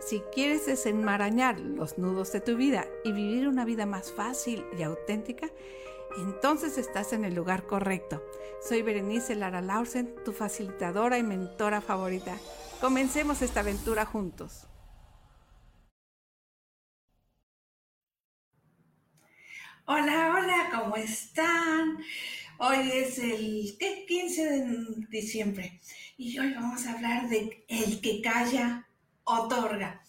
si quieres desenmarañar los nudos de tu vida y vivir una vida más fácil y auténtica, entonces estás en el lugar correcto. Soy Berenice Lara Lausen, tu facilitadora y mentora favorita. Comencemos esta aventura juntos. Hola, hola, ¿cómo están? Hoy es el 15 de diciembre y hoy vamos a hablar de el que calla otorga.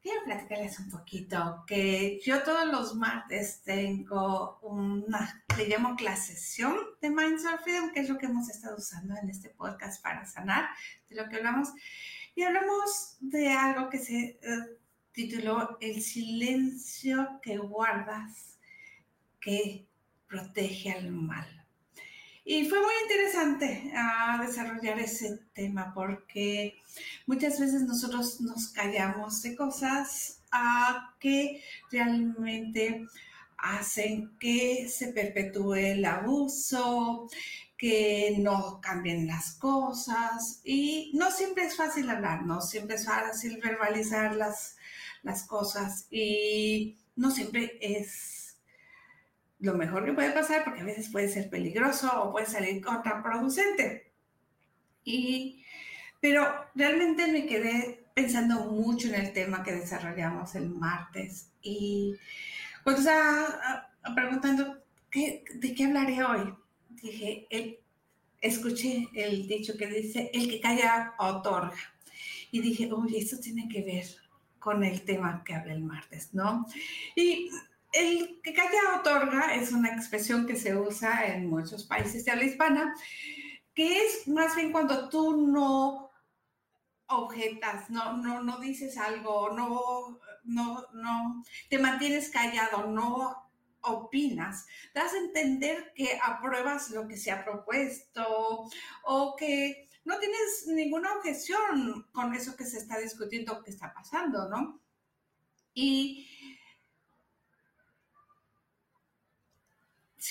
Quiero platicarles un poquito que yo todos los martes tengo una, le llamo clasesión de Mindset Freedom, que es lo que hemos estado usando en este podcast para sanar, de lo que hablamos. Y hablamos de algo que se eh, tituló El silencio que guardas que protege al mal. Y fue muy interesante a ah, desarrollar ese tema porque muchas veces nosotros nos callamos de cosas ah, que realmente hacen que se perpetúe el abuso, que no cambien las cosas. Y no siempre es fácil hablar, no siempre es fácil verbalizar las, las cosas y no siempre es lo mejor que puede pasar, porque a veces puede ser peligroso o puede salir contraproducente. Y, pero realmente me quedé pensando mucho en el tema que desarrollamos el martes y cuando estaba ah, ah, preguntando de qué hablaré hoy, dije, escuché el dicho que dice, el que calla otorga. Y dije, uy, esto tiene que ver con el tema que hablé el martes, ¿no? Y el que calla otorga es una expresión que se usa en muchos países de habla hispana, que es más bien cuando tú no objetas, no, no, no dices algo, no, no, no, te mantienes callado, no opinas, das a entender que apruebas lo que se ha propuesto o que no tienes ninguna objeción con eso que se está discutiendo, que está pasando, ¿no? Y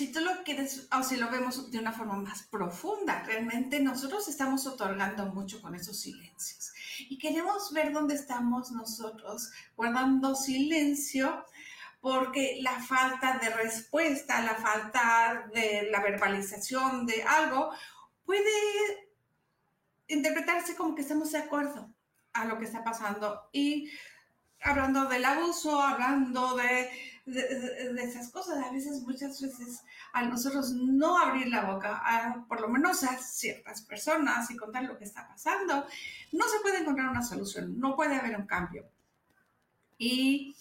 si tú lo quieres, o si lo vemos de una forma más profunda, realmente nosotros estamos otorgando mucho con esos silencios. Y queremos ver dónde estamos nosotros guardando silencio, porque la falta de respuesta, la falta de la verbalización de algo, puede interpretarse como que estamos de acuerdo a lo que está pasando. Y hablando del abuso, hablando de de, esas cosas. A veces, muchas veces, a nosotros no abrir la boca, por lo menos a ciertas personas y contar lo que está pasando, no se puede encontrar una solución, no puede haber un cambio. Y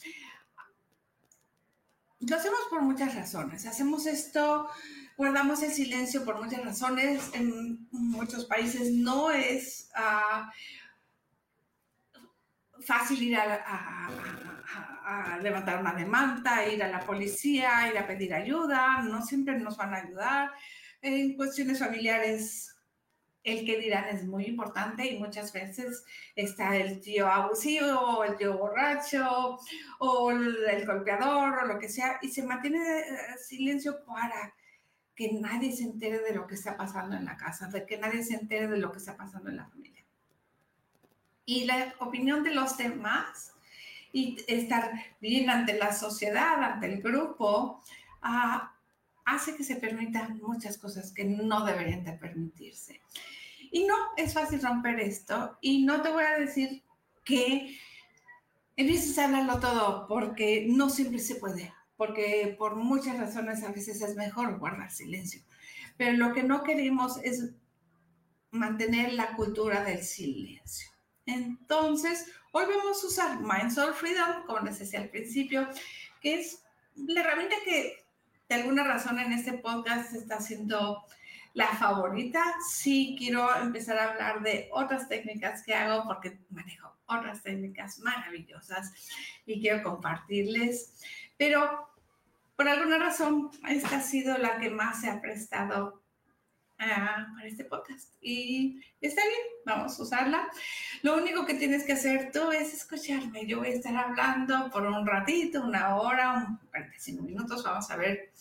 lo hacemos por muchas razones. Hacemos esto, guardamos el silencio por muchas razones. En muchos países no es uh, fácil ir a, levantar una demanda, ir a la policía, ir a pedir ayuda, no siempre nos van a ayudar. En cuestiones familiares, el que dirán es muy importante y muchas veces está el tío abusivo el tío borracho o el, golpeador o lo que sea y se mantiene eh, silencio para que nadie se entere de lo que está pasando en la casa, de que nadie se entere de lo que está pasando en la familia y la opinión de los demás y estar bien ante la sociedad, ante el grupo, ah, hace que se permitan muchas cosas que no deberían de permitirse. Y no es fácil romper esto y no te voy a decir que empieces a hablarlo todo porque no siempre se puede, porque por muchas razones a veces es mejor guardar silencio. Pero lo que no queremos es mantener la cultura del silencio. Entonces, hoy vamos a usar Mind Soul Freedom, como les decía al principio, que es la herramienta que de alguna razón en este podcast está siendo la favorita. Sí quiero empezar a hablar de otras técnicas que hago porque manejo otras técnicas maravillosas y quiero compartirles. Pero por alguna razón, esta ha sido la que más se ha prestado para este podcast. Y está bien, vamos a usarla. Lo único que tienes que hacer tú es escucharme. Yo voy a estar hablando por un ratito, una hora, 45 minutos, vamos a ver.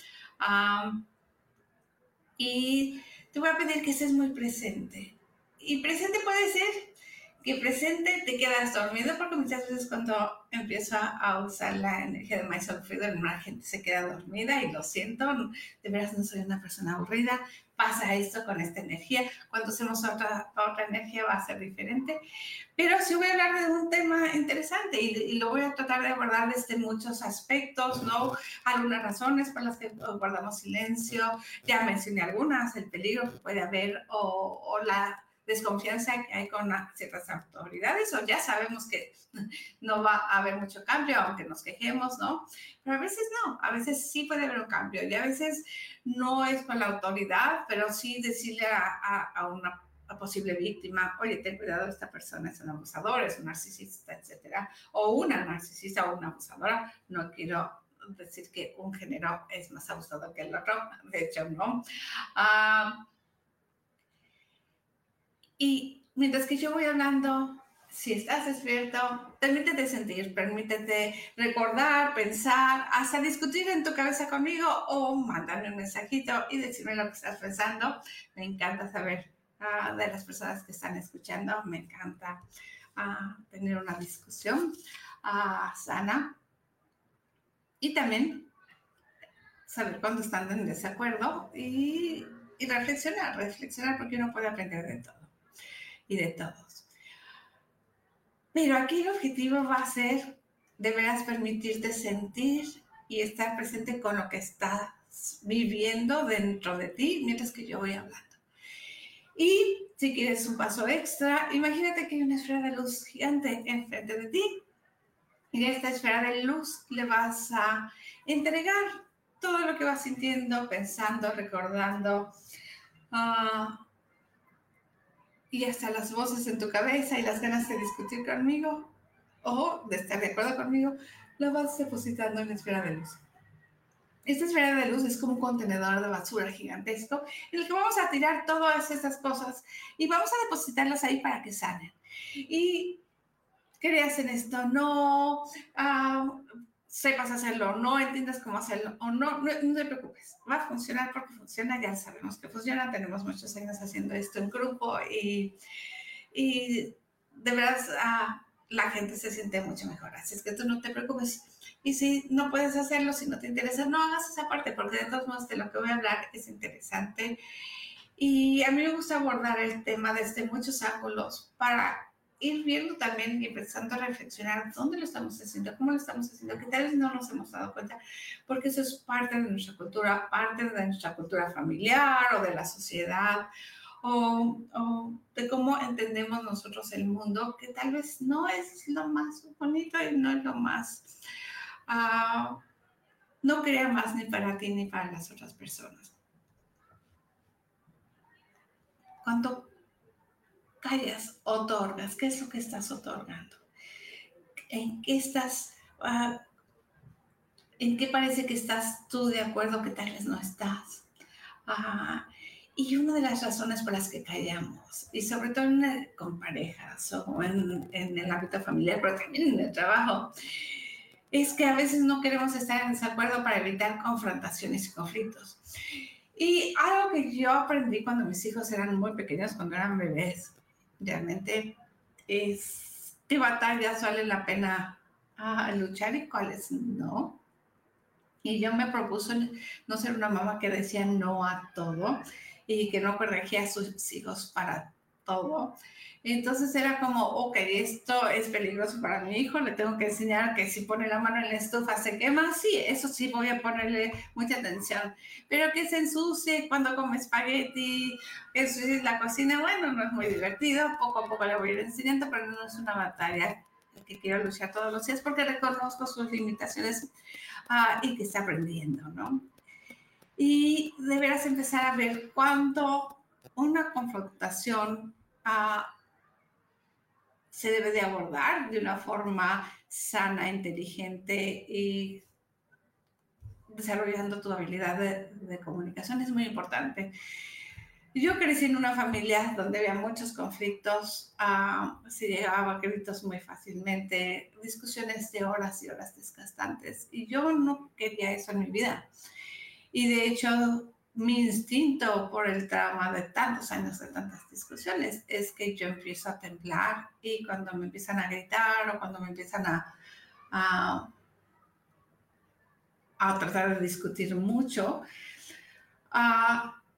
y te voy a pedir que estés muy presente. Y presente puede ser que presente te quedas dormido, porque muchas veces cuando empiezo a usar la energía de Mysol Freedom, la gente se queda dormida y lo siento, de veras no soy una persona aburrida, pasa esto con esta energía, cuando hacemos otra, otra energía va a ser diferente, pero sí voy a hablar de un tema interesante y, y lo voy a tratar de abordar desde muchos aspectos, ¿no? Algunas razones por las que guardamos silencio, ya mencioné algunas, el peligro que puede haber o, o la desconfianza que hay con ciertas autoridades o ya sabemos que no va a haber mucho cambio, aunque nos quejemos, ¿no? Pero a veces no, a veces sí puede haber un cambio y a veces no es con la autoridad, pero sí decirle a, a, una posible víctima, oye, ten cuidado, esta persona es un abusador, es un narcisista, etcétera, o una narcisista o una abusadora, no quiero decir que un género es más abusador que el otro, de hecho no. Uh, y mientras que yo voy hablando, si estás despierto, permítete sentir, permítete recordar, pensar, hasta discutir en tu cabeza conmigo o mandarme un mensajito y decirme lo que estás pensando. Me encanta saber uh, de las personas que están escuchando, me encanta uh, tener una discusión uh, sana. Y también saber cuándo están en desacuerdo y reflexionar, reflexionar porque uno puede aprender de todo y de todos. Pero aquí el objetivo va a ser de veras permitirte sentir y estar presente con lo que estás viviendo dentro de ti mientras que yo voy hablando. Y si quieres un paso extra, imagínate que hay una esfera de luz gigante enfrente de ti. Y a esta esfera de luz le vas a entregar todo lo que vas sintiendo, pensando, recordando, uh, y hasta las voces en tu cabeza y las ganas de discutir conmigo o de estar de acuerdo conmigo, lo vas depositando en la esfera de luz. Esta esfera de luz es como un contenedor de basura gigantesco en el que vamos a tirar todas estas cosas y vamos a depositarlas ahí para que sanen. Y creas en esto, no, uh, sepas hacerlo, no entiendas cómo hacerlo o no, no, te preocupes, va a funcionar porque funciona, ya sabemos que funciona, tenemos muchos años haciendo esto en grupo y, y de verdad ah, la gente se siente mucho mejor, así es que tú no te preocupes. Y si no puedes hacerlo, si no te interesa, no hagas esa parte, porque de todos modos de lo que voy a hablar es interesante. Y a mí me gusta abordar el tema desde muchos ángulos para ir viendo también y empezando a reflexionar dónde lo estamos haciendo, cómo lo estamos haciendo, que tal vez no nos hemos dado cuenta, porque eso es parte de nuestra cultura, parte de nuestra cultura familiar o de la sociedad, o, de cómo entendemos nosotros el mundo, que tal vez no es lo más bonito y no es lo más, uh, no crea más ni para ti ni para las otras personas. Cuando callas, otorgas. ¿Qué es lo que estás otorgando? ¿En qué estás, uh, en qué parece que estás tú de acuerdo que tal vez no estás? Uh, y una de las razones por las que callamos, y sobre todo en con parejas o en, en el ámbito familiar, pero también en el trabajo, es que a veces no queremos estar en desacuerdo para evitar confrontaciones y conflictos. Y algo que yo aprendí cuando mis hijos eran muy pequeños, cuando eran bebés, realmente es qué batallas vale la pena ah, luchar y cuáles no. Y yo me propuso no ser una mamá que decía no a todo y que no corregía a sus hijos para todo. Entonces era como, ok, esto es peligroso para mi hijo, le tengo que enseñar que si pone la mano en la estufa se quema. Sí, eso sí voy a ponerle mucha atención. Pero que se ensucie cuando come espagueti, que es la cocina, bueno, no es muy divertido. Poco a poco le voy a ir enseñando, pero no es una batalla que quiero luchar todos los días porque reconozco sus limitaciones ah, y que está aprendiendo, ¿no? Y deberás empezar a ver cuánto una confrontación se debe de abordar de una forma sana, inteligente y desarrollando tu habilidad de, comunicación es muy importante. Yo crecí en una familia donde había muchos conflictos, uh, se llegaba a gritos muy fácilmente, discusiones de horas y horas desgastantes, y yo no quería eso en mi vida. Y de hecho, mi instinto por el trauma de tantos años de tantas discusiones es que yo empiezo a temblar y cuando me empiezan a gritar o cuando me empiezan a, a, tratar de discutir mucho,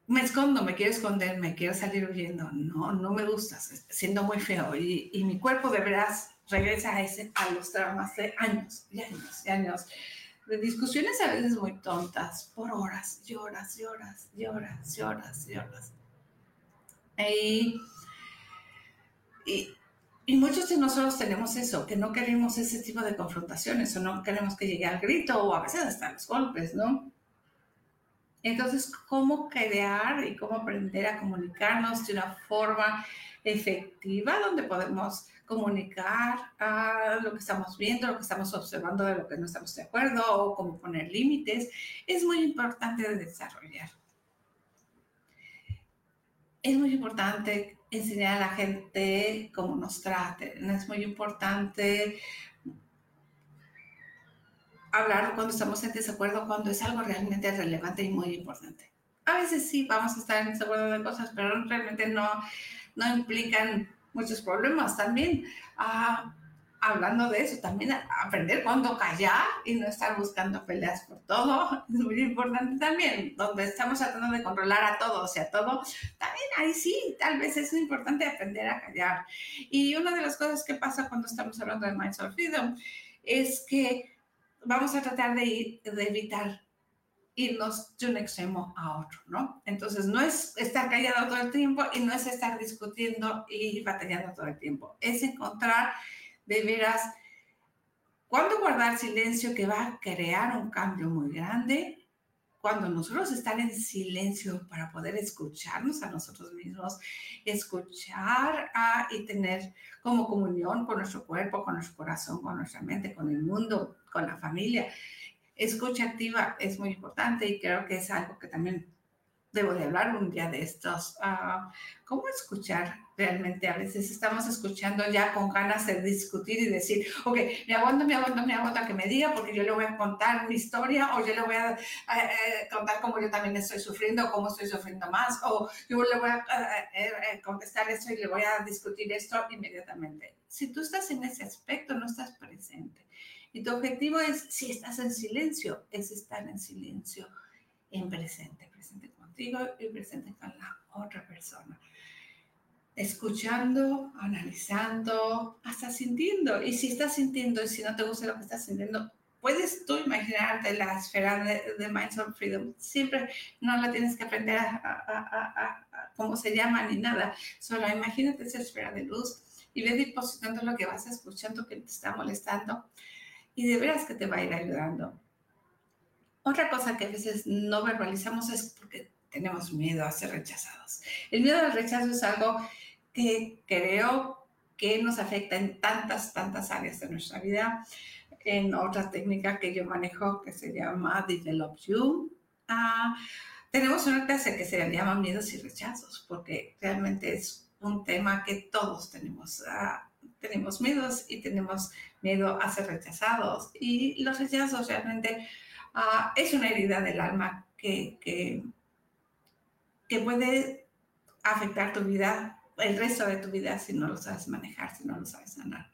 me escondo, me quiero esconder, me quiero salir huyendo. No, no me gusta, siendo muy feo. Y, y mi cuerpo de veras regresa a, ese, a los traumas de años y años y años de discusiones a veces muy tontas, por horas, lloras, lloras, lloras, lloras, lloras. Y, y, y, muchos de nosotros tenemos eso, que no queremos ese tipo de confrontaciones o no queremos que llegue al grito o a veces hasta los golpes, ¿no? Entonces, ¿cómo crear y cómo aprender a comunicarnos de una forma efectiva donde podemos comunicar a lo que estamos viendo, lo que estamos observando de lo que no estamos de acuerdo o cómo poner límites, es muy importante de desarrollar. Es muy importante enseñar a la gente cómo nos traten, es muy importante hablar cuando estamos en desacuerdo, cuando es algo realmente relevante y muy importante. A veces sí vamos a estar en desacuerdo de cosas, pero realmente no, no implican muchos problemas también. Ah, hablando de eso, también aprender cuándo callar y no estar buscando peleas por todo. Es muy importante también, donde estamos tratando de controlar a todos y a todo. También ahí sí, tal vez es importante aprender a callar. Y una de las cosas que pasa cuando estamos hablando de Minds of Freedom es que vamos a tratar de, de evitar irnos de un extremo a otro, ¿no? Entonces, no es estar callado todo el tiempo y no es estar discutiendo y batallando todo el tiempo. Es encontrar de veras cuándo guardar silencio que va a crear un cambio muy grande, cuando nosotros estar en silencio para poder escucharnos a nosotros mismos, escuchar a, y tener como comunión con nuestro cuerpo, con nuestro corazón, con nuestra mente, con el mundo, con la familia escucha activa es muy importante y creo que es algo que también debo de hablar un día de estos. Ah, ¿Cómo escuchar realmente? A veces estamos escuchando ya con ganas de discutir y decir, ok, me aguanto, me aguanto, me aguanto a que me diga porque yo le voy a contar mi historia o yo le voy a contar cómo yo también estoy sufriendo, cómo estoy sufriendo más o yo le voy a contestar esto y le voy a discutir esto inmediatamente. Si tú estás en ese aspecto, no estás presente. Y tu objetivo es, si estás en silencio, es estar en silencio, en presente, presente contigo y presente con la otra persona. Escuchando, analizando, hasta sintiendo. Y si estás sintiendo y si no te gusta lo que estás sintiendo, puedes tú imaginarte la esfera de, de Minds of Freedom. Siempre no la tienes que aprender a, a, cómo se llama ni nada. Solo imagínate esa esfera de luz y ve depositando lo que vas escuchando que te está molestando y de veras que te va a ir ayudando. Otra cosa que a veces no verbalizamos es porque tenemos miedo a ser rechazados. El miedo al rechazo es algo que creo que nos afecta en tantas, tantas áreas de nuestra vida. En otra técnica que yo manejo que se llama Develop You, ah, tenemos una clase que se llama miedos y rechazos, porque realmente es un tema que todos tenemos. Ah, tenemos miedos y tenemos miedo a ser rechazados. Y los rechazos realmente ah, es una herida del alma que, que, puede afectar tu vida, el resto de tu vida, si no lo sabes manejar, si no lo sabes sanar.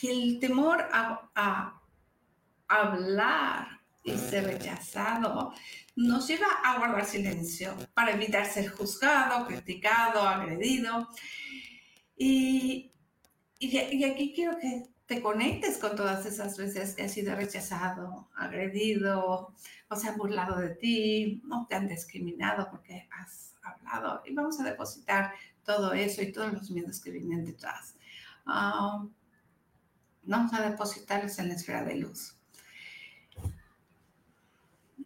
Y el temor a, a hablar y ser rechazado nos lleva a guardar silencio para evitar ser juzgado, criticado, agredido. Y, y, aquí quiero que te conectes con todas esas veces que has sido rechazado, agredido, o se han burlado de ti, no te han discriminado porque has hablado. Y vamos a depositar todo eso y todos los miedos que vienen detrás. Ah, vamos a depositarlos en la esfera de luz.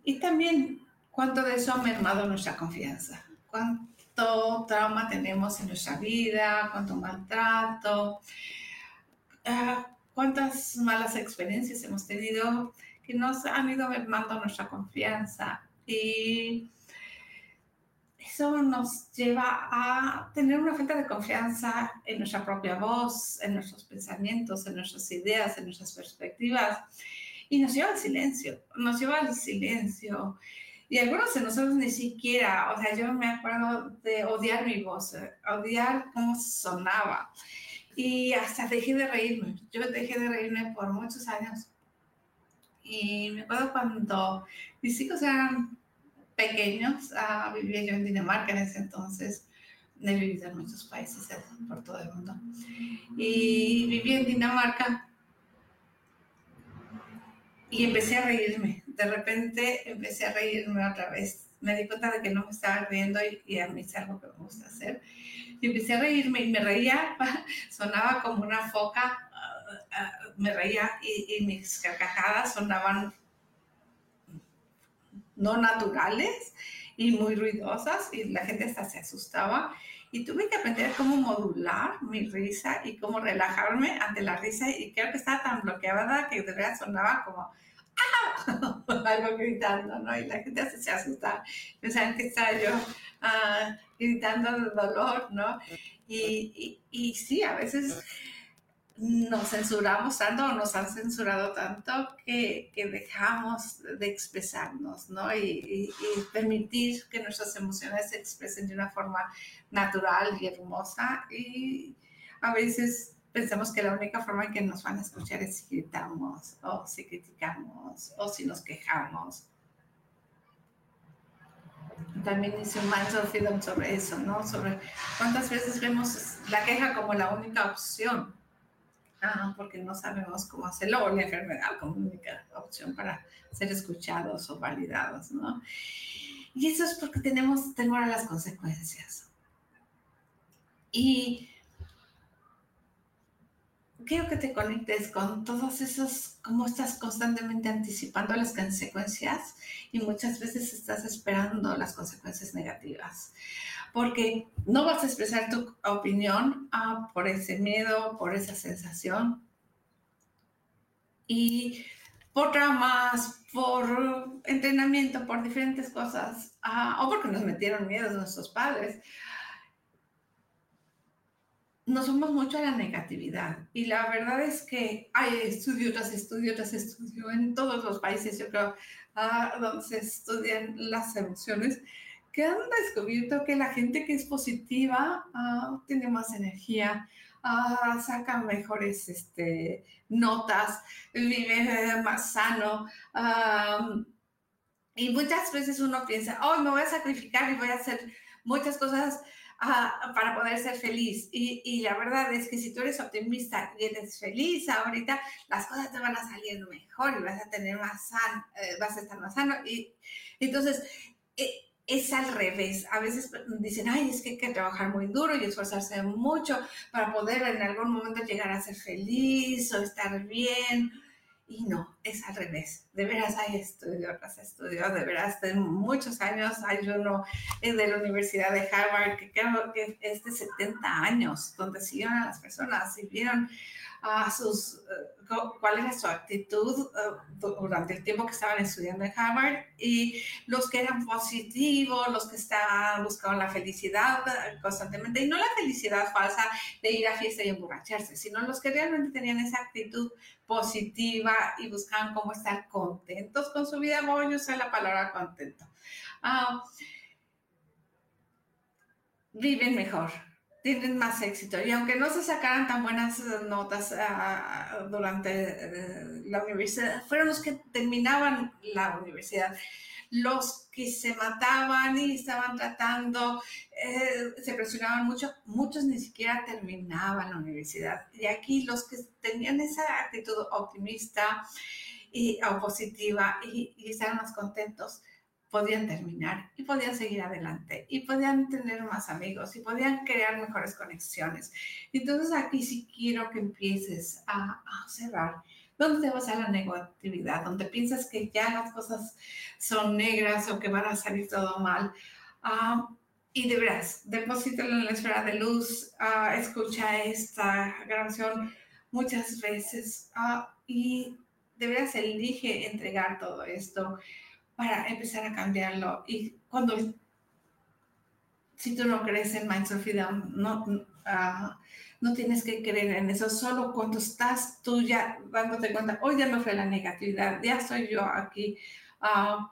Y también cuánto de eso ha mermado nuestra confianza, cuánto trauma tenemos en nuestra vida, cuánto maltrato, ah, cuántas malas experiencias hemos tenido que nos han ido mermando nuestra confianza. Y eso nos lleva a tener una falta de confianza en nuestra propia voz, en nuestros pensamientos, en nuestras ideas, en nuestras perspectivas y nos lleva al silencio, nos lleva al silencio. Y algunos de nosotros ni siquiera, o sea, yo me acuerdo de odiar mi voz, eh, odiar cómo sonaba. Y hasta dejé de reírme. Yo dejé de reírme por muchos años. Y me acuerdo cuando mis hijos eran pequeños, uh, vivía yo en Dinamarca en ese entonces. He vivido en muchos países eh, por todo el mundo. Y viví en Dinamarca y empecé a reírme. De repente empecé a reírme otra vez. Me di cuenta de que no me estaba riendo y, a mí es algo que me gusta hacer. Y empecé a reírme y me reía, sonaba como una foca, ah, ah, me reía y, y mis carcajadas sonaban no naturales y muy ruidosas y la gente hasta se asustaba y tuve que aprender cómo modular mi risa y cómo relajarme ante la risa y creo que estaba tan bloqueada que de verdad sonaba como Algo gritando, ¿no? Y la gente se asusta, pensaban que estaba yo ah, gritando de dolor, ¿no? Y, y, y sí, a veces nos censuramos tanto o nos han censurado tanto que, que dejamos de expresarnos, ¿no? Y, y, permitir que nuestras emociones se expresen de una forma natural y hermosa. Y a veces pensamos que la única forma en que nos van a escuchar es si gritamos o si criticamos o si nos quejamos. También hice un mindful sobre eso, ¿no? Sobre cuántas veces vemos la queja como la única opción porque no sabemos cómo hacerlo, o la enfermedad como única opción para ser escuchados o validados, ¿no? Y eso es porque tenemos temor a las consecuencias. Y quiero que te conectes con todos esos, cómo estás constantemente anticipando las consecuencias y muchas veces estás esperando las consecuencias negativas porque no vas a expresar tu opinión ah, por ese miedo, por esa sensación. Y por traumas, por entrenamiento, por diferentes cosas, ah, o porque nos metieron miedos nuestros padres, nos somos mucho a la negatividad. Y la verdad es que hay estudio tras estudio tras estudio en todos los países, yo creo, ah, donde se estudian las emociones que han descubierto que la gente que es positiva uh, tiene más energía, uh, saca mejores este, notas, vive más sano. y muchas veces uno piensa, hoy me voy a sacrificar y voy a hacer muchas cosas para poder ser feliz. Y, y, la verdad es que si tú eres optimista y eres feliz ahorita, las cosas te van a salir mejor y vas a tener más sano, eh, vas a estar más sano. Y entonces, eh, es al revés. A veces dicen, ay, es que hay que trabajar muy duro y esforzarse mucho para poder en algún momento llegar a ser feliz o estar bien. Y no, es al revés. De veras hay estudios, has estudios, de veras de muchos años. Hay uno de la Universidad de Harvard que creo que es de 70 años, donde siguieron a las personas y vieron a sus, eh, cuál era su actitud eh, durante el tiempo que estaban estudiando en Harvard y los que eran positivos, los que estaban buscando la felicidad eh, constantemente y no la felicidad falsa de ir a fiesta y emborracharse, sino los que realmente tenían esa actitud positiva y buscaban cómo estar contentos con su vida. Voy a usar la palabra contento. Ah, viven mejor, tienen más éxito. Y aunque no se sacaran tan buenas notas uh, durante uh, la universidad, fueron los que terminaban la universidad. Los que se mataban y estaban tratando, eh, se presionaban mucho, muchos ni siquiera terminaban la universidad. Y aquí los que tenían esa actitud optimista y o positiva y, y estaban más contentos, podían terminar y podían seguir adelante y podían tener más amigos y podían crear mejores conexiones. Entonces aquí sí quiero que empieces a, observar dónde te vas a la negatividad, donde piensas que ya las cosas son negras o que van a salir todo mal. Uh, y de veras, deposítalo en la esfera de luz, uh, escucha esta grabación muchas veces uh, y de veras elige entregar todo esto para empezar a cambiarlo. Y cuando, si tú no crees en Mindset Freedom, no, uh, no tienes que creer en eso, solo cuando estás tú ya dándote cuenta, hoy ya me fue la negatividad, ya soy yo aquí, uh,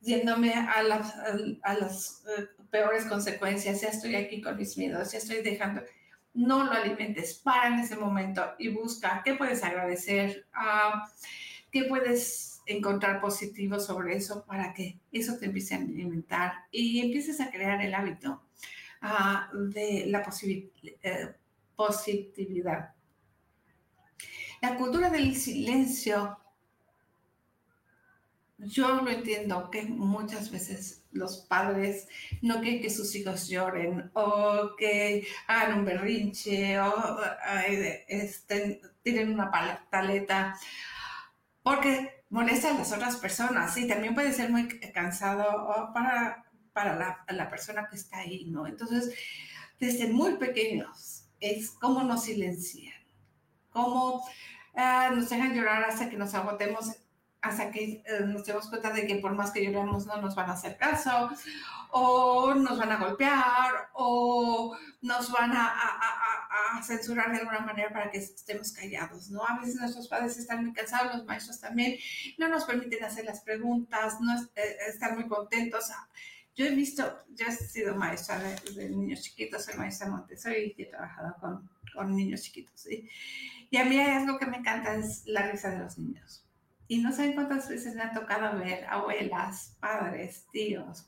yéndome a las, a, las uh, peores consecuencias, ya estoy aquí con mis miedos, ya estoy dejando, no lo alimentes, para en ese momento y busca qué puedes agradecer, qué puedes encontrar positivo sobre eso para que eso te empiece a alimentar y empieces a crear el hábito uh, de la eh, positividad. La cultura del silencio, yo lo entiendo que muchas veces los padres no quieren que sus hijos lloren o que hagan un berrinche o estén, tienen una pataleta, porque molesta a las otras personas y también puede ser muy cansado para, para la, la, persona que está ahí, ¿no? Entonces, desde muy pequeños es cómo nos silencian, cómo uh, nos dejan llorar hasta que nos agotemos hasta que eh, nos demos cuenta de que por más que lloremos no nos van a hacer caso, o nos van a golpear, o nos van a, censurar de alguna manera para que estemos callados, ¿no? A veces nuestros padres están muy cansados, los maestros también, no nos permiten hacer las preguntas, no eh, están muy contentos. Yo he visto, yo he sido maestra de, niños chiquitos, soy maestra Montessori y he trabajado con, niños chiquitos. Y a mí hay algo que me encanta, es la risa de los niños y no saben cuántas veces me ha tocado ver abuelas, padres, tíos,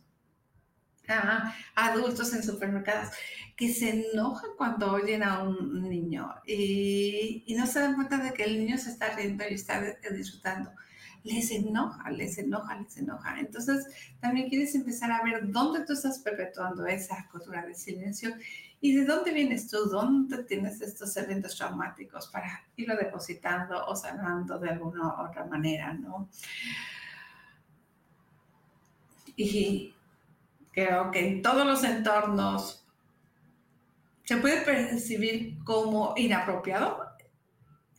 adultos en supermercados que se enojan cuando oyen a un niño y, y, no se dan cuenta de que el niño se está riendo y está disfrutando. Les enoja, les enoja, les enoja. Entonces, también quieres empezar a ver dónde tú estás perpetuando esa cultura de silencio ¿Y de dónde vienes tú? ¿Dónde tienes estos eventos traumáticos para irlo depositando o sanando de alguna otra manera, no? Y creo que en todos los entornos se puede percibir como inapropiado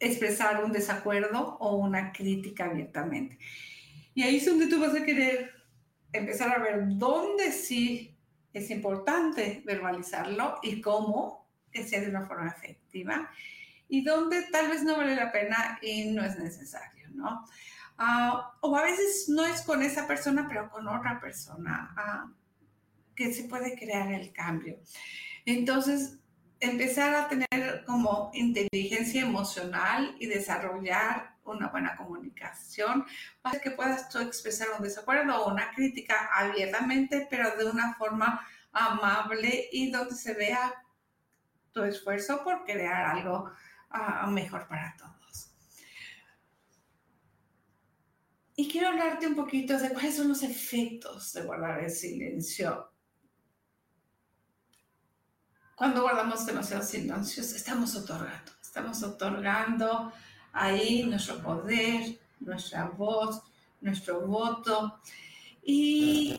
expresar un desacuerdo o una crítica abiertamente. Y ahí es donde tú vas a querer empezar a ver dónde sí es importante verbalizarlo y cómo, que sea de una forma efectiva y donde tal vez no vale la pena y no es necesario, ¿no? Ah, o a veces no es con esa persona, pero con otra persona uh, que se puede crear el cambio. Entonces, empezar a tener como inteligencia emocional y desarrollar una buena comunicación para que puedas tú expresar un desacuerdo o una crítica abiertamente, pero de una forma amable y donde se vea tu esfuerzo por crear algo uh, mejor para todos. Y quiero hablarte un poquito de cuáles son los efectos de guardar el silencio. Cuando guardamos demasiados silencios, estamos otorgando, estamos otorgando ahí nuestro poder, nuestra voz, nuestro voto. Y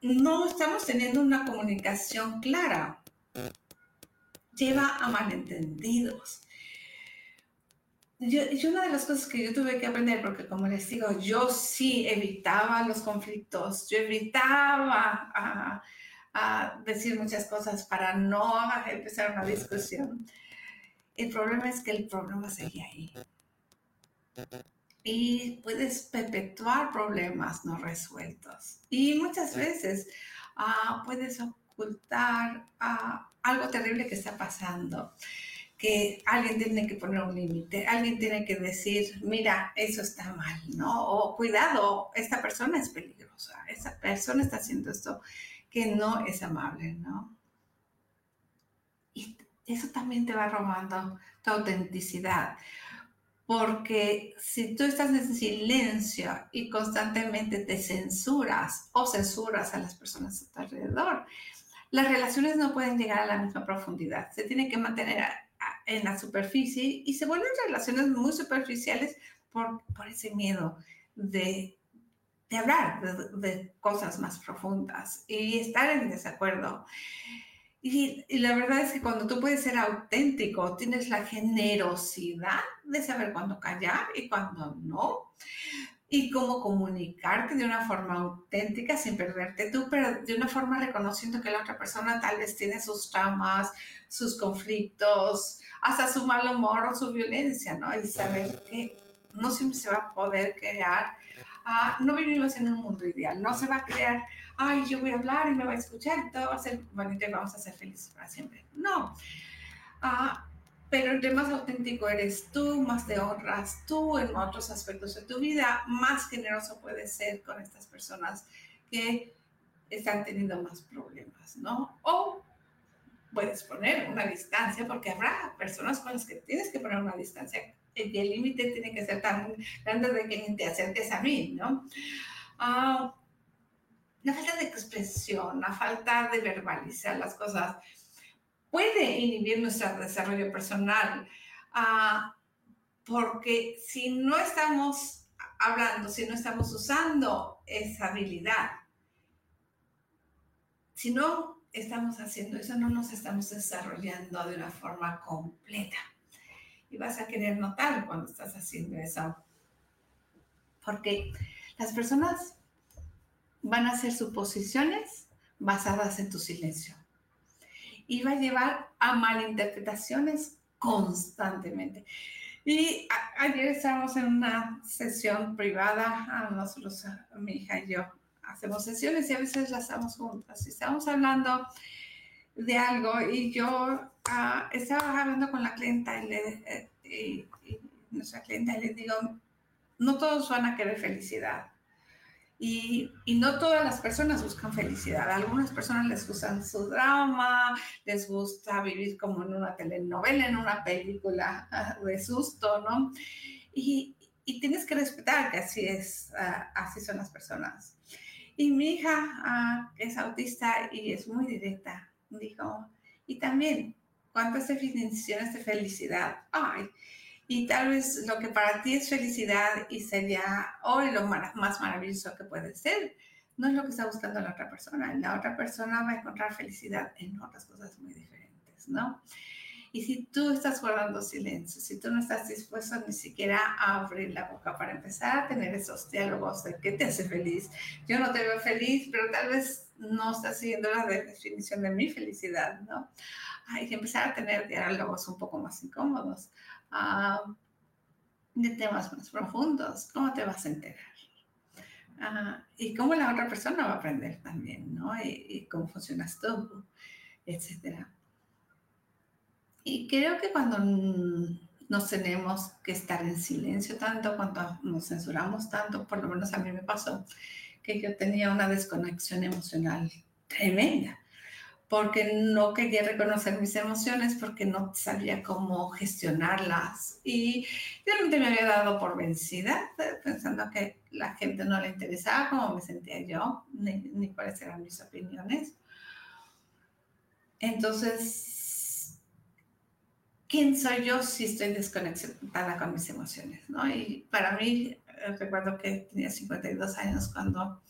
no estamos teniendo una comunicación clara. Lleva a malentendidos. Yo, y una de las cosas que yo tuve que aprender, porque como les digo, yo sí evitaba los conflictos, yo evitaba a, a decir muchas cosas para no empezar una discusión. El problema es que el problema seguía ahí. Y puedes perpetuar problemas no resueltos. Y muchas veces uh, puedes ocultar ah, algo terrible que está pasando que alguien tiene que poner un límite, alguien tiene que decir, mira, eso está mal, ¿no? O cuidado, esta persona es peligrosa, esa persona está haciendo esto que no es amable, ¿no? Y eso también te va robando tu autenticidad. Porque si tú estás en silencio y constantemente te censuras o censuras a las personas a tu alrededor, las relaciones no pueden llegar a la misma profundidad. Se tiene que mantener en la superficie y se vuelven relaciones muy superficiales por, por ese miedo de, de hablar de, de, cosas más profundas y estar en desacuerdo. Y, la verdad es que cuando tú puedes ser auténtico, tienes la generosidad de saber cuándo callar y cuándo no, y cómo comunicarte de una forma auténtica sin perderte tú, pero de una forma reconociendo que la otra persona tal vez tiene sus traumas, sus conflictos, hasta su mal humor o su violencia, ¿no? Y saber que no siempre se va a poder crear, no vivimos en un mundo ideal, no se va a crear, ay, yo voy a hablar y me va a escuchar todo va a ser bonito y vamos a ser felices para siempre. No. Uh, pero entre más auténtico eres tú, más te honras tú en otros aspectos de tu vida, más generoso puedes ser con estas personas que están teniendo más problemas, ¿no? O puedes poner una distancia, porque habrá personas con las que tienes que poner una distancia. El límite tiene que ser tan grande de que te acerques a mí, ¿no? Uh, la falta de expresión, la falta de verbalizar las cosas puede inhibir nuestro desarrollo personal, uh, porque si no estamos hablando, si no estamos usando esa habilidad, si no estamos haciendo eso, no nos estamos desarrollando de una forma completa. Y vas a querer notar cuando estás haciendo eso. Porque las personas van a hacer suposiciones basadas en tu silencio. Y va a llevar a malinterpretaciones constantemente. Y ayer estábamos en una sesión privada, a nosotros, a mi hija y yo, hacemos sesiones y a veces las hacemos juntas. Y estamos hablando de algo y yo uh, estaba hablando con la clienta y, le, eh, nuestra clienta y le digo, no todos van a querer felicidad. Y, y, no todas las personas buscan felicidad. A algunas personas les gusta su drama, les gusta vivir como en una telenovela, en una película de susto, ¿no? Y, y tienes que respetar que así es, uh, así son las personas. Y mi hija, que es autista y es muy directa, dijo, y también, ¿cuántas definiciones de felicidad hay? Y tal vez lo que para ti es felicidad y sería hoy lo más maravilloso que puede ser, no es lo que está buscando la otra persona. La otra persona va a encontrar felicidad en otras cosas muy diferentes, ¿no? Y si tú estás guardando silencio, si tú no estás dispuesto ni siquiera a abrir la boca para empezar a tener esos diálogos de qué te hace feliz, yo no te veo feliz, pero tal vez no estás siguiendo la definición de mi felicidad, ¿no? Que empezar a tener diálogos un poco más incómodos, uh, de temas más profundos. ¿Cómo te vas a enterar? Uh, y cómo la otra persona va a aprender también, ¿no? Y, y cómo funcionas tú, etcétera. Y creo que cuando nos tenemos que estar en silencio tanto, cuando nos censuramos tanto, por lo menos a mí me pasó, que yo tenía una desconexión emocional tremenda, porque no quería reconocer mis emociones, porque no sabía cómo gestionarlas. Y realmente me había dado por vencida, pensando que la gente no le interesaba cómo me sentía yo, ni, ni cuáles eran mis opiniones. Entonces, quién soy yo si estoy desconectada con mis emociones, ¿no? Y para mí, eh, recuerdo que tenía 52 años cuando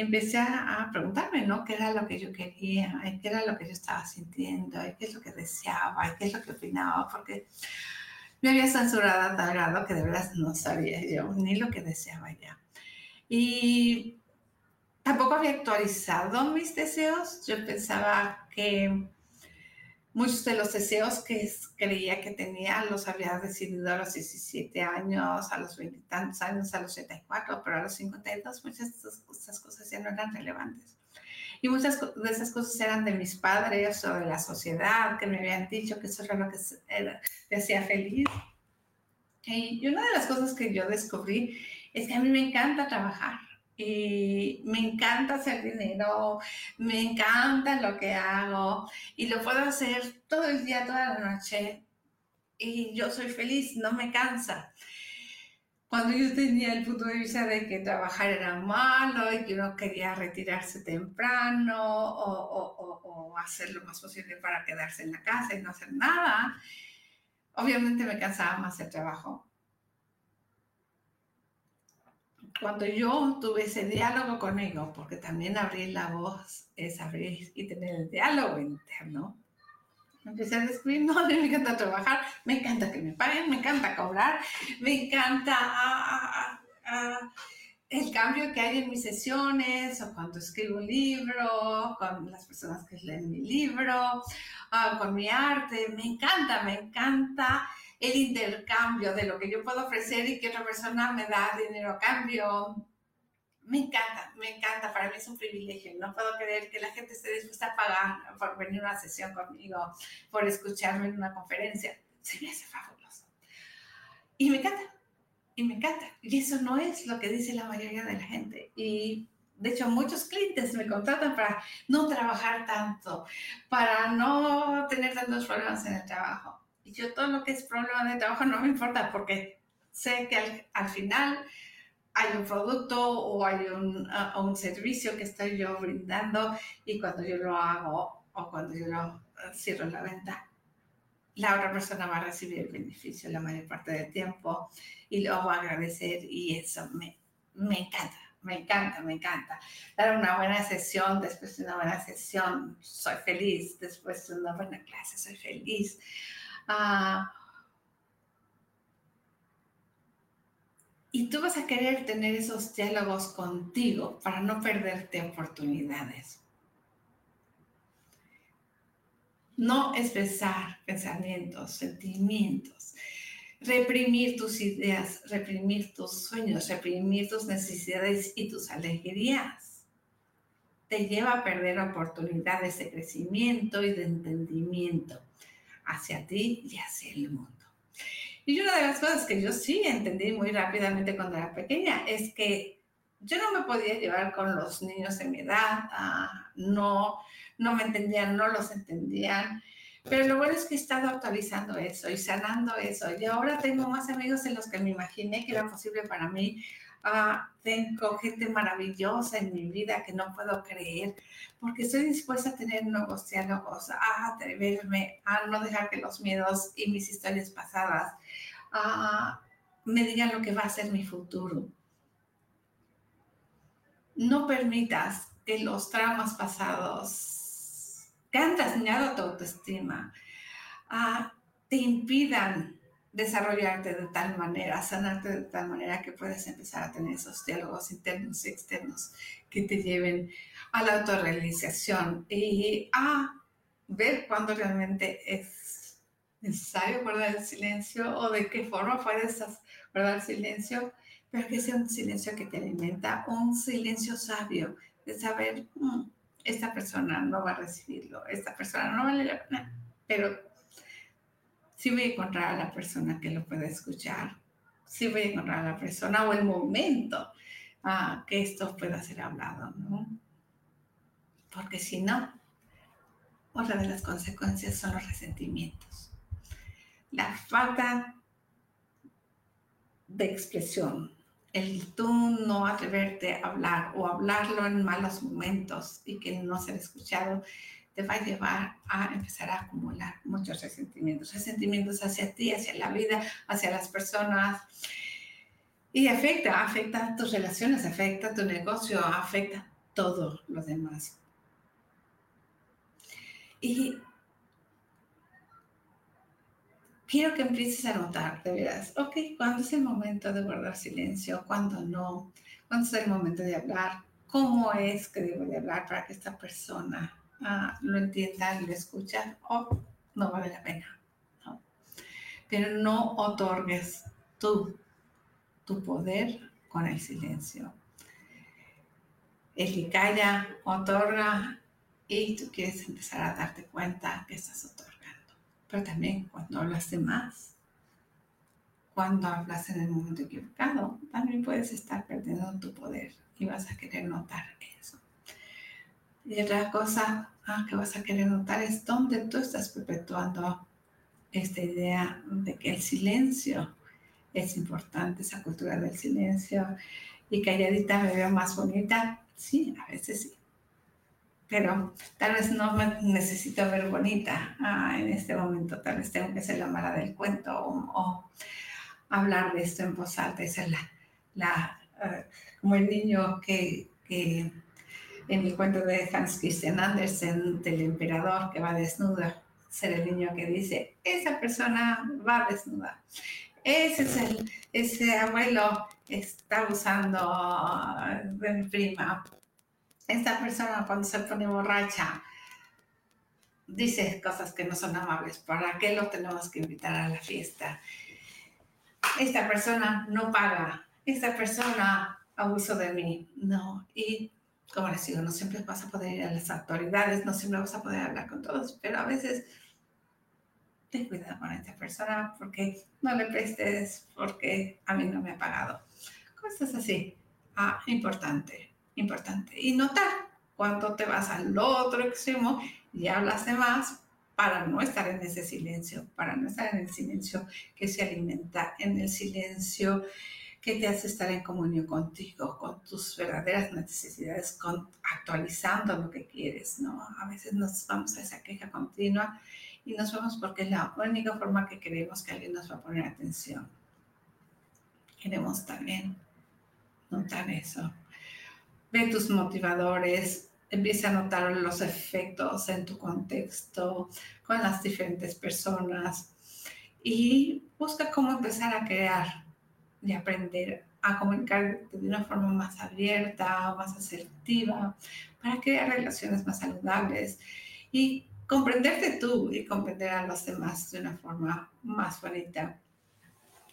empecé a preguntarme, ¿no? ¿Qué era lo que yo quería? ¿Qué era lo que yo estaba sintiendo? ¿Qué es lo que deseaba? ¿Qué es lo que opinaba? Porque me había censurado a tal grado que de verdad no sabía yo ni lo que deseaba ya. Y tampoco había actualizado mis deseos. Yo pensaba que Muchos de los deseos que creía que tenía los había decidido a los 17 años, a los 20 tantos años, a los 84, pero a los 52 muchas de esas cosas ya no eran relevantes. Y muchas de esas cosas eran de mis padres o de la sociedad que me habían dicho que eso era lo que me hacía feliz. Y una de las cosas que yo descubrí es que a mí me encanta trabajar y me encanta hacer dinero, me encanta lo que hago y lo puedo hacer todo el día, toda la noche y yo soy feliz, no me cansa. Cuando yo tenía el punto de vista de que trabajar era malo y que uno quería retirarse temprano o, o, o hacer lo más posible para quedarse en la casa y no hacer nada, obviamente me cansaba más el trabajo cuando yo tuve ese diálogo conmigo, porque también abrir la voz es abrir y tener el diálogo interno, empecé a descubrir, no, a mí me encanta trabajar, me encanta que me paguen, me encanta cobrar, me encanta ah, ah, ah, el cambio que hay en mis sesiones o cuando escribo un libro, con las personas que leen mi libro, con mi arte, me encanta, me encanta el intercambio de lo que yo puedo ofrecer y que otra persona me da dinero a cambio. Me encanta, me encanta, para mí es un privilegio. No puedo creer que la gente esté dispuesta a pagar por venir a una sesión conmigo, por escucharme en una conferencia. Se me hace fabuloso. Y me encanta, y me encanta. Y eso no es lo que dice la mayoría de la gente. Y de hecho, muchos clientes me contratan para no trabajar tanto, para no tener tantos problemas en el trabajo. Yo todo lo que es problema de trabajo no me importa porque sé que al, final hay un producto o hay un, un, servicio que estoy yo brindando y cuando yo lo hago o cuando yo lo eh, cierro la venta, la otra persona va a recibir el beneficio la mayor parte del tiempo y lo va a agradecer y eso me, me encanta. Me encanta, me encanta. Dar una buena sesión, después de una buena sesión, soy feliz. Después de una buena clase, soy feliz. Ah, y tú vas a querer tener esos diálogos contigo para no perderte oportunidades. No expresar pensamientos, sentimientos, reprimir tus ideas, reprimir tus sueños, reprimir tus necesidades y tus alegrías. Te lleva a perder oportunidades de crecimiento y de entendimiento hacia ti y hacia el mundo. Y una de las cosas que yo sí entendí muy rápidamente cuando era pequeña es que yo no me podía llevar con los niños de mi edad, ah, no, no me entendían, no los entendían. Pero lo bueno es que he estado actualizando eso y sanando eso. Y ahora tengo más amigos en los que me imaginé que era posible para mí Ah, tengo gente maravillosa en mi vida que no puedo creer, porque estoy dispuesta a tener nuevos diálogos, a atreverme, a no dejar que los miedos y mis historias pasadas me digan lo que va a ser mi futuro. No permitas que los traumas pasados que han dañado tu autoestima ah, te impidan desarrollarte de tal manera, sanarte de tal manera que puedas empezar a tener esos diálogos internos y externos que te lleven a la autorrealización y a ver cuándo realmente es necesario guardar el silencio o de qué forma puedes guardar el silencio, pero que sea un silencio que te alimenta, un silencio sabio de saber, mm, esta persona no va a recibirlo, esta persona no vale la pena, pero sí voy a encontrar a la persona que lo pueda escuchar, sí voy a encontrar a la persona o el momento ah, que esto pueda ser hablado, ¿no? Porque si no, otra de las consecuencias son los resentimientos. La falta de expresión, el tú no atreverte a hablar o hablarlo en malos momentos y que no ser escuchado, te va a llevar a empezar a acumular muchos resentimientos, resentimientos hacia ti, hacia la vida, hacia las personas. Y afecta, afecta tus relaciones, afecta tu negocio, afecta todo lo demás. Y quiero que empieces a notar, de veras, ok, ¿cuándo es el momento de guardar silencio? ¿Cuándo no? ¿Cuándo es el momento de hablar? ¿Cómo es que debo de hablar para que esta persona lo entiendan, lo escuchan, o no vale la pena. Pero no otorgues tú tu poder con el silencio. El que calla otorga y tú quieres empezar a darte cuenta que estás otorgando. Pero también cuando hablas de más, cuando hablas en el momento equivocado, también puedes estar perdiendo tu poder y vas a querer notar eso. Y otra cosa ah, que vas a querer notar es dónde tú estás perpetuando esta idea de que el silencio es importante, esa cultura del silencio y calladita me veo más bonita. Sí, a veces sí. Pero tal vez no me necesito ver bonita ah, en este momento, tal vez tengo que ser la mala del cuento o hablar de esto en voz alta, esa es la, la eh, como el niño que, que, en el cuento de Hans Christian Andersen del emperador que va desnudo, ser el niño que dice, esa persona va desnuda. Ese es el, ese abuelo está usando de mi prima. Esta persona cuando se pone borracha dice cosas que no son amables. ¿Para qué lo tenemos que invitar a la fiesta? esta persona no paga, esta persona abusó de mí. No, y como les digo, no siempre vas a poder ir a las autoridades, no siempre vas a poder hablar con todos, pero a veces ten cuidado con esta persona porque no le prestes, porque a mí no me ha pagado. Cosas así. Ah, importante, importante. Y notar cuando te vas al otro extremo y hablas de más, para no estar en ese silencio, para no estar en el silencio que se alimenta, en el silencio que te hace estar en comunión contigo, con tus verdaderas necesidades, con, actualizando lo que quieres, ¿no? A veces nos vamos a esa queja continua y nos vamos porque es la única forma que creemos que alguien nos va a poner atención. Queremos también notar eso. Ve tus motivadores, empieza a notar los efectos en tu contexto, con las diferentes personas y busca cómo empezar a crear y aprender a comunicar de una forma más abierta, más asertiva, para crear relaciones más saludables y comprenderte tú y comprender a los demás de una forma más bonita.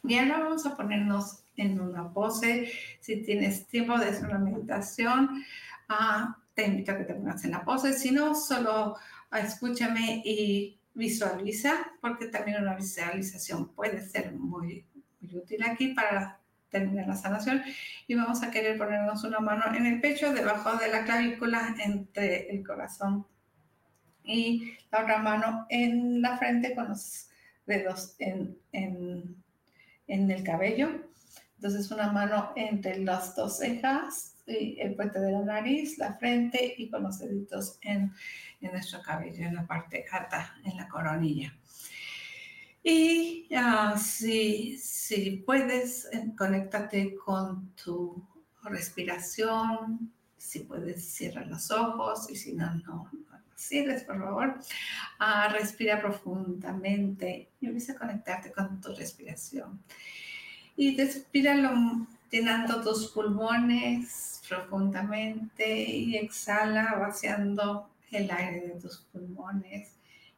Y ahora vamos a ponernos en una pose. Si tienes tiempo de hacer una meditación, a te invito a que te pongas en la pose. Si no, solo escúchame y visualiza, porque también una visualización puede ser muy, útil aquí para terminar la sanación. Y vamos a querer ponernos una mano en el pecho, debajo de la clavícula, entre el corazón y la otra mano en la frente con los dedos en, en, en el cabello. Entonces una mano entre las dos cejas el puente de la nariz, la frente y con los deditos en, en nuestro cabello, en la parte alta, en la coronilla. Y si, si puedes, eh, conéctate con tu respiración, si puedes, cierra los ojos y si no, no, cierres, por favor. Uh, respira profundamente y empieza a conectarte con tu respiración. Y respíralo llenando tus pulmones profundamente y exhala vaciando el aire de tus pulmones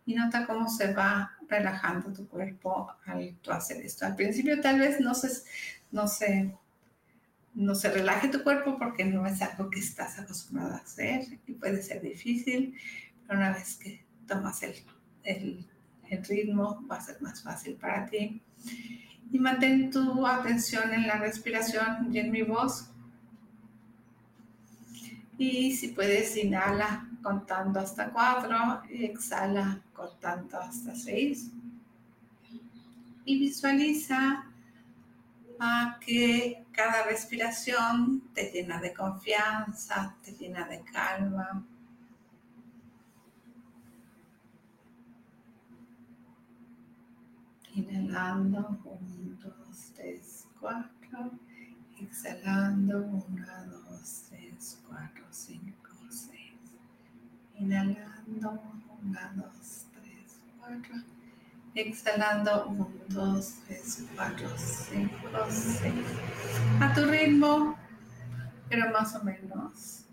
y nota cómo se va relajando tu cuerpo al tú hacer esto. Al principio tal vez no se, no se, no se relaje tu cuerpo porque no es algo que estás acostumbrado a hacer y puede ser difícil, pero una vez que tomas el, el, el ritmo va a ser más fácil para ti. Y mantén tu atención en la respiración y en mi voz y si puedes, inhala contando hasta cuatro y exhala contando hasta seis. Y visualiza a que cada respiración te llena de confianza, te llena de calma. Inhalando, uno, dos, tres, cuatro. Exhalando, uno, dos, tres, cuatro. 5, 6. Inhalando, 1, 2, 3, 4. Exhalando, 1, 2, 3, 4, 5, 6. A tu ritmo, pero más o menos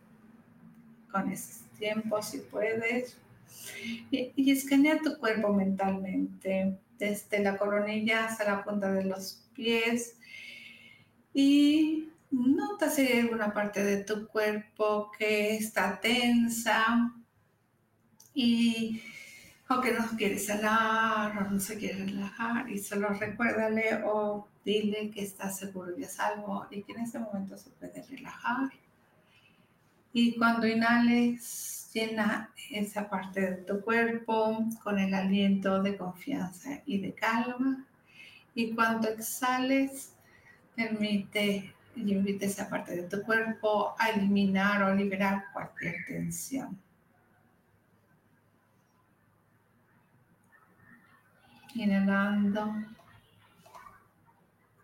con ese tiempo si puedes. Y, y escanea tu cuerpo mentalmente, desde la coronilla hasta la punta de los pies. Y Nota si hay alguna parte de tu cuerpo que está tensa y o que no quiere sanar o no se quiere relajar y solo recuérdale o dile que está seguro y a salvo y que en ese momento se puede relajar. Y cuando inhales, llena esa parte de tu cuerpo con el aliento de confianza y de calma. Y cuando exhales, permite y invite esa parte de tu cuerpo a eliminar o liberar cualquier tensión. Inhalando,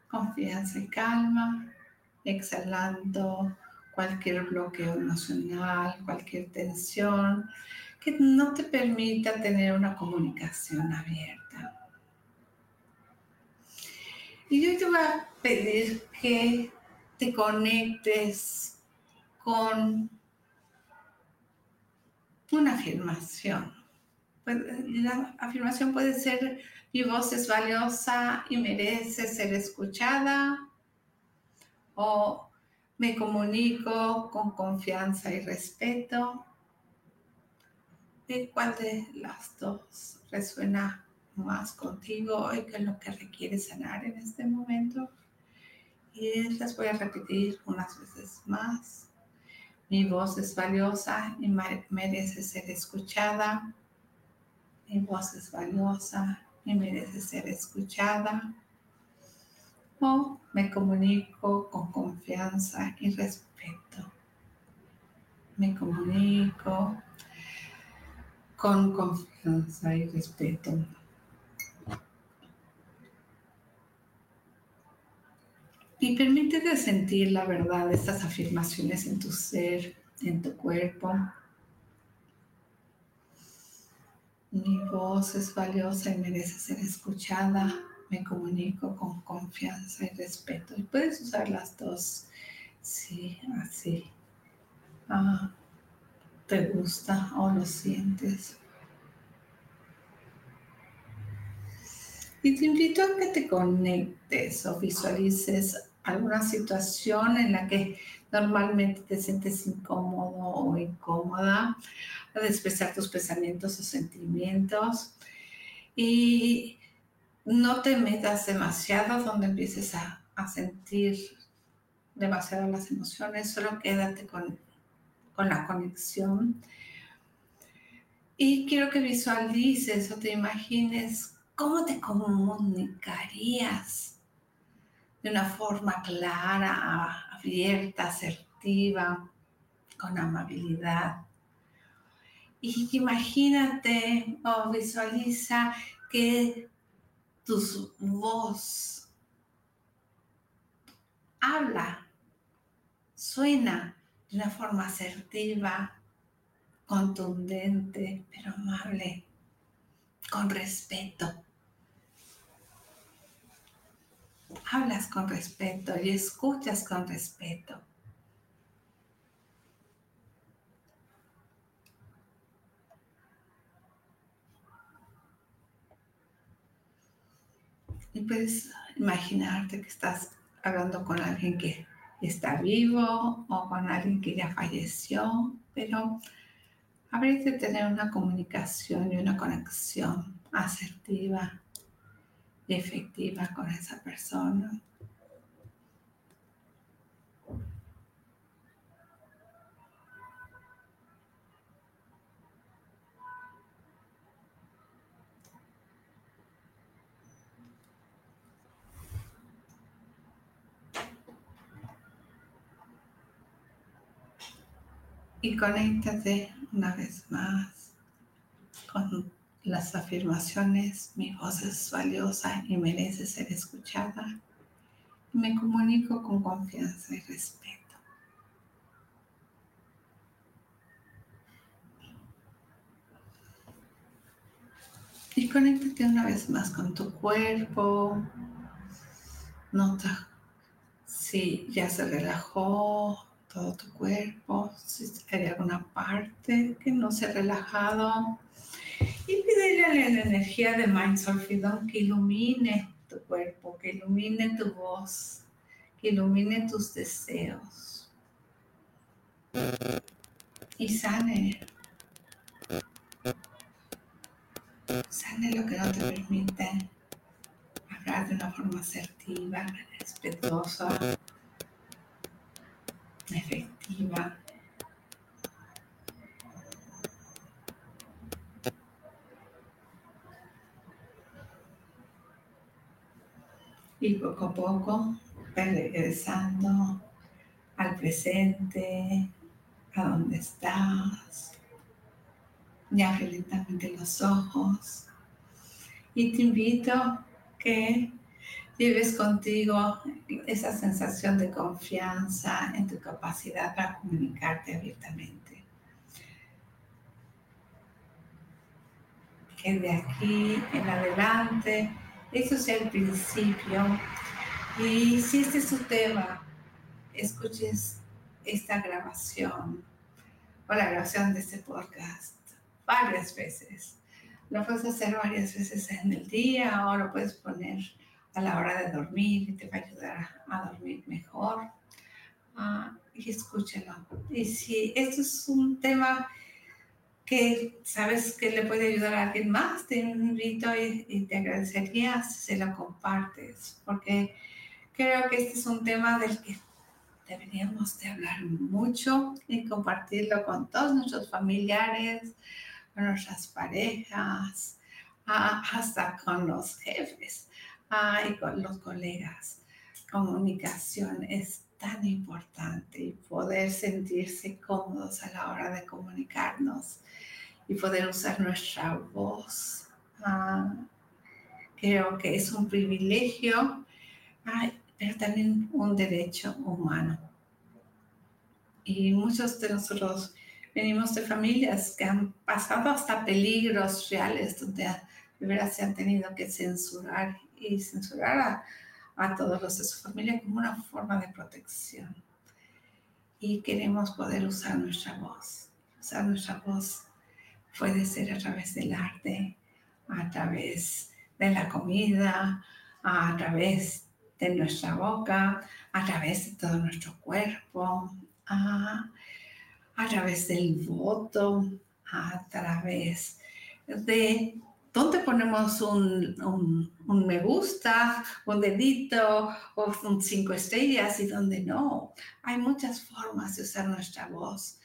confianza y calma, exhalando cualquier bloqueo emocional, cualquier tensión que no te permita tener una comunicación abierta. Y yo te voy a pedir que te conectes con una afirmación. La afirmación puede ser mi voz es valiosa y merece ser escuchada. O me comunico con confianza y respeto. ¿De cuál de las dos resuena más contigo y qué es lo que requiere sanar en este momento? Y las voy a repetir unas veces más. Mi voz es valiosa y merece ser escuchada. Mi voz es valiosa y merece ser escuchada. O me comunico con confianza y respeto. Me comunico con confianza y respeto. Y permítete sentir la verdad de estas afirmaciones en tu ser, en tu cuerpo. Mi voz es valiosa y merece ser escuchada. Me comunico con confianza y respeto. Y puedes usar las dos. Sí, así. Ah, ¿Te gusta o lo sientes? Y te invito a que te conectes o visualices alguna situación en la que normalmente te sientes incómodo o incómoda, a expresar tus pensamientos o sentimientos y no te metas demasiado donde empieces a, sentir demasiado las emociones, solo quédate con, con la conexión. Y quiero que visualices o te imagines cómo te comunicarías de una forma clara, abierta, asertiva, con amabilidad. Y imagínate o visualiza que tu voz habla, suena de una forma asertiva, contundente, pero amable, con respeto. hablas con respeto y escuchas con respeto. Y puedes imaginarte que estás hablando con alguien que está vivo o con alguien que ya falleció, pero habría que tener una comunicación y una conexión asertiva efectiva con esa persona. Y conéctate una vez más con las afirmaciones, mi voz es valiosa y merece ser escuchada. me comunico con confianza y respeto. Y conéctate una vez más con tu cuerpo. Nota si ya se relajó todo tu cuerpo, si hay alguna parte que no se ha relajado. Y pídele a la energía de Mind Solfidon que ilumine tu cuerpo, que ilumine tu voz, ilumine tus deseos. Y sane. Sane lo que no te permite hablar de una forma asertiva, respetuosa, efectiva. Y poco a poco regresando al presente, a donde estás. Y abre lentamente los ojos. Y te invito que lleves contigo esa sensación de confianza en tu capacidad para comunicarte abiertamente. Que de aquí en adelante, eso sea el principio. Y si este es tu tema, escuches esta grabación o la grabación de este podcast varias veces. Lo puedes hacer varias veces en el día o lo puedes poner a la hora de dormir te va a ayudar a dormir mejor. Ah, y escúchalo. Y si esto es un tema que sabes que le puede ayudar a alguien más, te invito y, y te agradecería si se lo compartes, porque creo que este es un tema del que deberíamos de hablar mucho y compartirlo con todos nuestros familiares, con nuestras parejas, hasta con los jefes y con los colegas. Comunicación es tan importante y poder sentirse cómodos a la hora de comunicarnos y poder usar nuestra voz. Ah, creo que es un privilegio, pero también un derecho humano. Y muchos de nosotros venimos de familias que han pasado hasta peligros reales, donde de verdad se han tenido que censurar y censurar a, a todos los de su familia como una forma de protección. Y queremos poder usar nuestra voz. Usar nuestra voz puede ser a través del arte, a través de la comida, a través de nuestra boca, a través de todo nuestro cuerpo, a, a través del voto, a través de dónde ponemos un, me gusta, un dedito o un cinco estrellas y dónde no. Hay muchas formas de usar nuestra voz.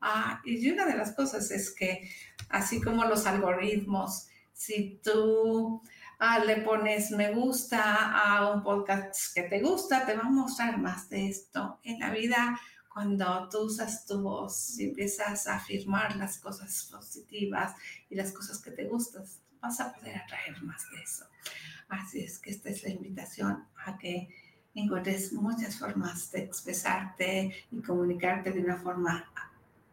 Ah, y una de las cosas es que, así como los algoritmos, si tú ah, le pones me gusta a un podcast que te gusta, te va a mostrar más de esto. En la vida cuando tú usas tu voz y empiezas a afirmar las cosas positivas y las cosas que te gustan, vas a poder atraer más de eso. Así es que esta es la invitación a que encuentres muchas formas de expresarte y comunicarte de una forma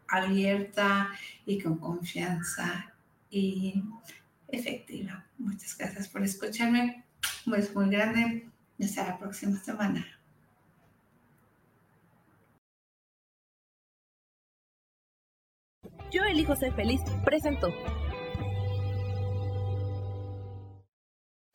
abierta y con confianza y efectiva. Muchas gracias por escucharme. Un beso muy grande hasta la próxima semana. Yo elijo ser feliz presentó.